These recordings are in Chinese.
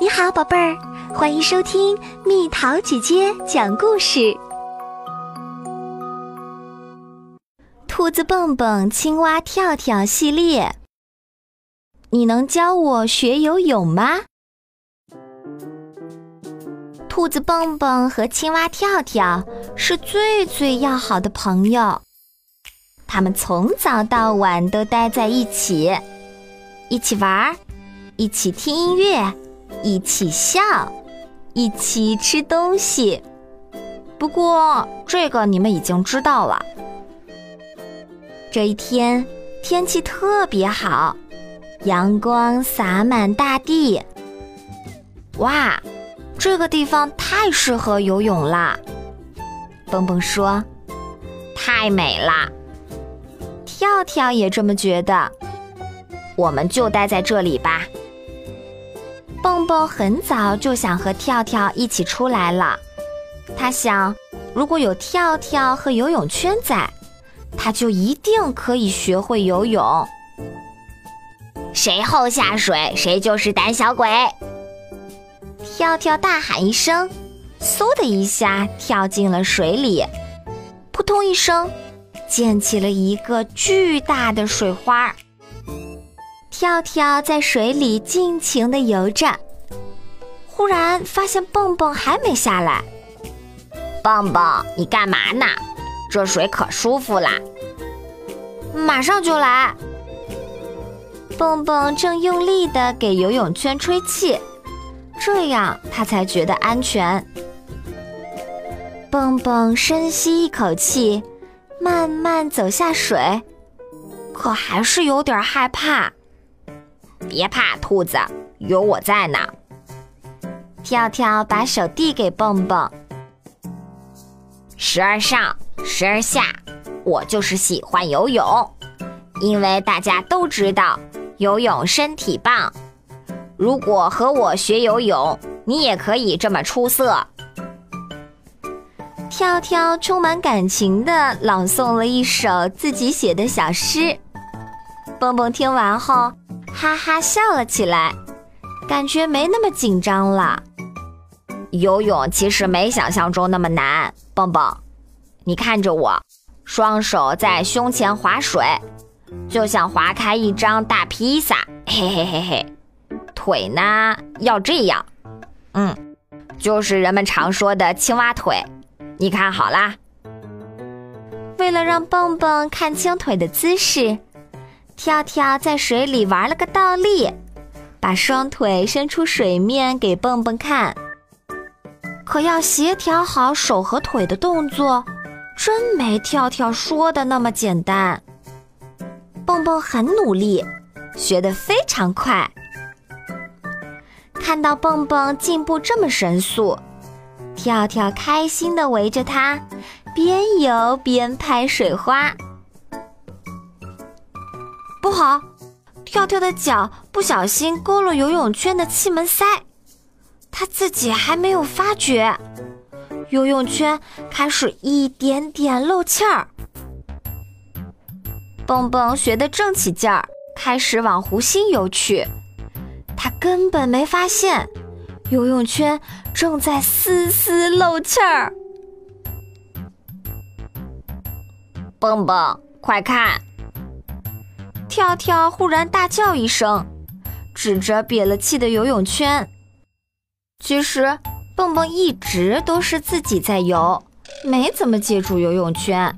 你好，宝贝儿，欢迎收听蜜桃姐姐讲故事。《兔子蹦蹦、青蛙跳跳》系列，你能教我学游泳吗？兔子蹦蹦和青蛙跳跳是最最要好的朋友，他们从早到晚都待在一起，一起玩儿，一起听音乐。一起笑，一起吃东西。不过这个你们已经知道了。这一天天气特别好，阳光洒满大地。哇，这个地方太适合游泳啦！蹦蹦说：“太美了。”跳跳也这么觉得。我们就待在这里吧。蹦蹦很早就想和跳跳一起出来了，他想，如果有跳跳和游泳圈在，他就一定可以学会游泳。谁后下水，谁就是胆小鬼！跳跳大喊一声，嗖的一下跳进了水里，扑通一声，溅起了一个巨大的水花儿。跳跳在水里尽情地游着，忽然发现蹦蹦还没下来。蹦蹦，你干嘛呢？这水可舒服啦！马上就来。蹦蹦正用力地给游泳圈吹气，这样他才觉得安全。蹦蹦深吸一口气，慢慢走下水，可还是有点害怕。别怕，兔子，有我在呢。跳跳把手递给蹦蹦，时而上，时而下，我就是喜欢游泳，因为大家都知道游泳身体棒。如果和我学游泳，你也可以这么出色。跳跳充满感情的朗诵了一首自己写的小诗，蹦蹦听完后。哈哈笑了起来，感觉没那么紧张了。游泳其实没想象中那么难。蹦蹦，你看着我，双手在胸前划水，就像划开一张大披萨。嘿嘿嘿嘿，腿呢要这样，嗯，就是人们常说的青蛙腿。你看好啦。为了让蹦蹦看清腿的姿势。跳跳在水里玩了个倒立，把双腿伸出水面给蹦蹦看。可要协调好手和腿的动作，真没跳跳说的那么简单。蹦蹦很努力，学得非常快。看到蹦蹦进步这么神速，跳跳开心地围着他，边游边拍水花。不好，跳跳的脚不小心勾了游泳圈的气门塞，他自己还没有发觉，游泳圈开始一点点漏气儿。蹦蹦学得正起劲儿，开始往湖心游去，他根本没发现游泳圈正在丝丝漏气儿。蹦蹦，快看！跳跳忽然大叫一声，指着瘪了气的游泳圈。其实蹦蹦一直都是自己在游，没怎么借助游泳圈。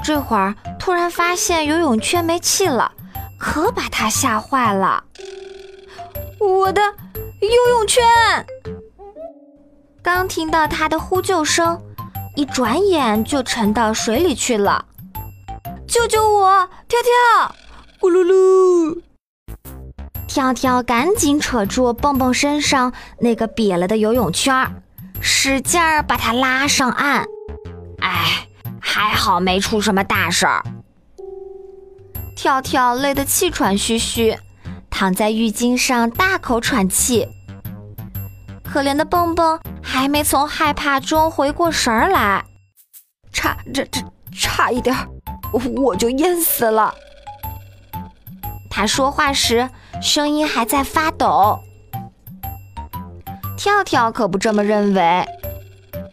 这会儿突然发现游泳圈没气了，可把他吓坏了。我的游泳圈！刚听到他的呼救声，一转眼就沉到水里去了。救救我，跳跳！咕噜噜！跳跳赶紧扯住蹦蹦身上那个瘪了的游泳圈，使劲儿把它拉上岸。哎，还好没出什么大事儿。跳跳累得气喘吁吁，躺在浴巾上大口喘气。可怜的蹦蹦还没从害怕中回过神儿来，差这这差一点，我就淹死了。说话时，声音还在发抖。跳跳可不这么认为。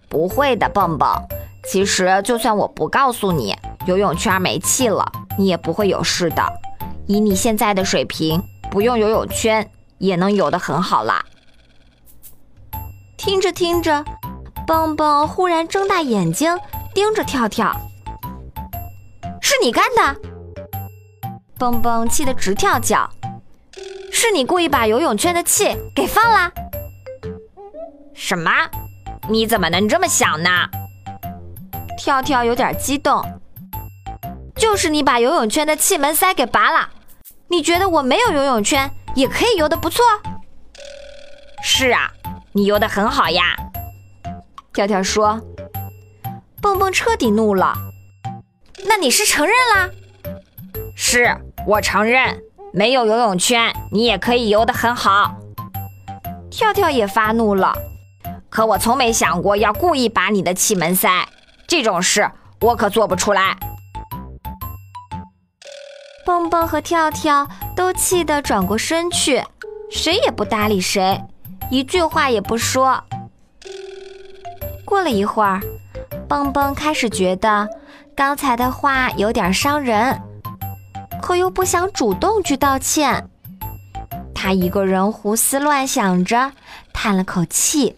不会的，蹦蹦。其实就算我不告诉你游泳圈没气了，你也不会有事的。以你现在的水平，不用游泳圈也能游得很好啦。听着听着，蹦蹦忽然睁大眼睛盯着跳跳：“是你干的！”蹦蹦气得直跳脚：“是你故意把游泳圈的气给放了？”什么？你怎么能这么想呢？跳跳有点激动：“就是你把游泳圈的气门塞给拔了。”你觉得我没有游泳圈也可以游得不错？是啊，你游得很好呀。跳跳说。蹦蹦彻底怒了。那你是承认啦？是我承认，没有游泳圈你也可以游得很好。跳跳也发怒了。可我从没想过要故意把你的气门塞，这种事我可做不出来。蹦蹦和跳跳都气得转过身去，谁也不搭理谁，一句话也不说。过了一会儿，蹦蹦开始觉得刚才的话有点伤人，可又不想主动去道歉。他一个人胡思乱想着，叹了口气：“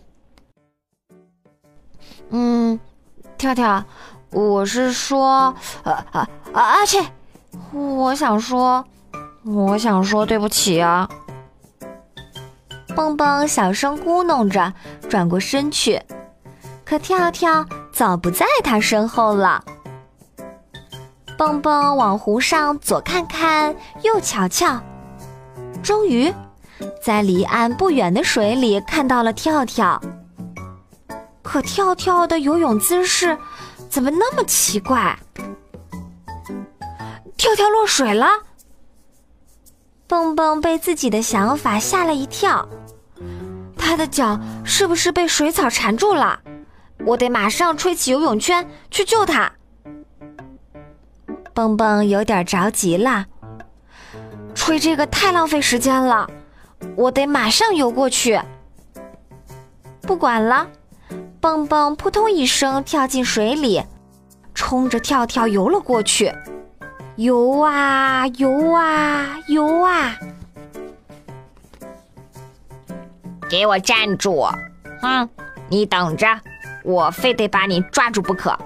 嗯，跳跳，我是说，呃啊啊啊切！”我想说，我想说对不起啊！蹦蹦小声咕哝着，转过身去，可跳跳早不在他身后了。蹦蹦往湖上左看看，右瞧瞧，终于在离岸不远的水里看到了跳跳。可跳跳的游泳姿势怎么那么奇怪？跳跳落水了，蹦蹦被自己的想法吓了一跳，他的脚是不是被水草缠住了？我得马上吹起游泳圈去救他。蹦蹦有点着急了，吹这个太浪费时间了，我得马上游过去。不管了，蹦蹦扑通一声跳进水里，冲着跳跳游了过去。游啊游啊游啊！给我站住！哼，你等着，我非得把你抓住不可！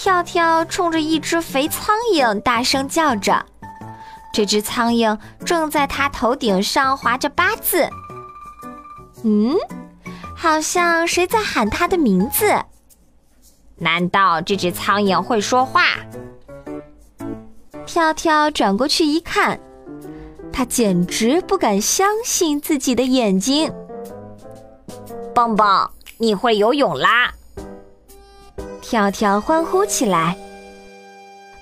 跳跳冲着一只肥苍蝇大声叫着，这只苍蝇正在他头顶上划着八字。嗯，好像谁在喊他的名字？难道这只苍蝇会说话？跳跳转过去一看，他简直不敢相信自己的眼睛。蹦蹦，你会游泳啦！跳跳欢呼起来。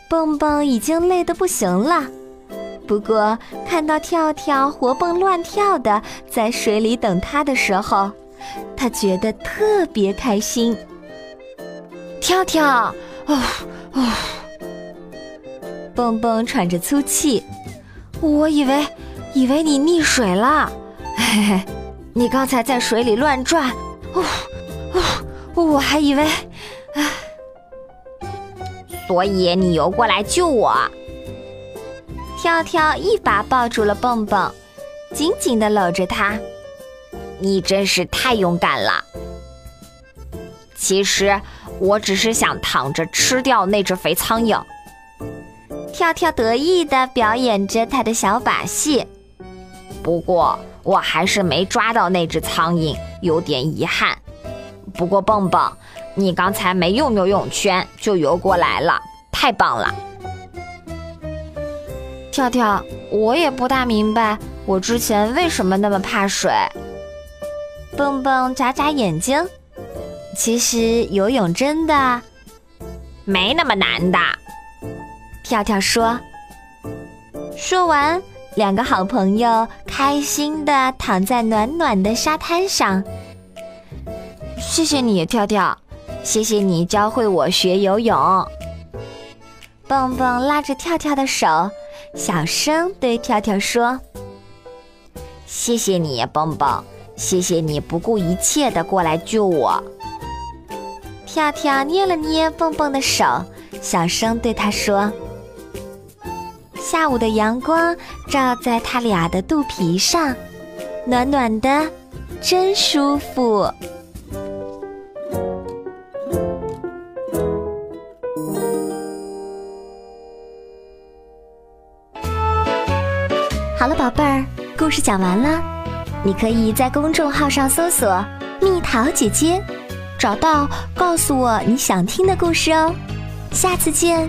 蹦蹦已经累得不行了，不过看到跳跳活蹦乱跳的在水里等他的时候，他觉得特别开心。跳跳，哦哦。蹦蹦喘着粗气，我以为，以为你溺水了，嘿嘿，你刚才在水里乱转，哦哦，我还以为，所以你游过来救我。跳跳一把抱住了蹦蹦，紧紧地搂着他，你真是太勇敢了。其实我只是想躺着吃掉那只肥苍蝇。跳跳得意地表演着他的小把戏，不过我还是没抓到那只苍蝇，有点遗憾。不过蹦蹦，你刚才没用游泳圈就游过来了，太棒了！跳跳，我也不大明白我之前为什么那么怕水。蹦蹦眨眨眼睛，其实游泳真的没那么难的。跳跳说：“说完，两个好朋友开心的躺在暖暖的沙滩上。谢谢你，跳跳，谢谢你教会我学游泳。”蹦蹦拉着跳跳的手，小声对跳跳说：“谢谢你，蹦蹦，谢谢你不顾一切的过来救我。跳跳捏了捏蹦蹦的手，小声对他说：“下午的阳光照在他俩的肚皮上，暖暖的，真舒服。”好了，宝贝儿，故事讲完了。你可以在公众号上搜索“蜜桃姐姐”，找到告诉我你想听的故事哦。下次见。